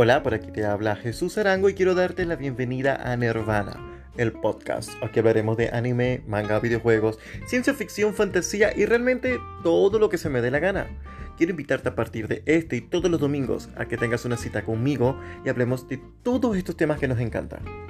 Hola, por aquí te habla Jesús Arango y quiero darte la bienvenida a Nirvana, el podcast. Aquí hablaremos de anime, manga, videojuegos, ciencia ficción, fantasía y realmente todo lo que se me dé la gana. Quiero invitarte a partir de este y todos los domingos a que tengas una cita conmigo y hablemos de todos estos temas que nos encantan.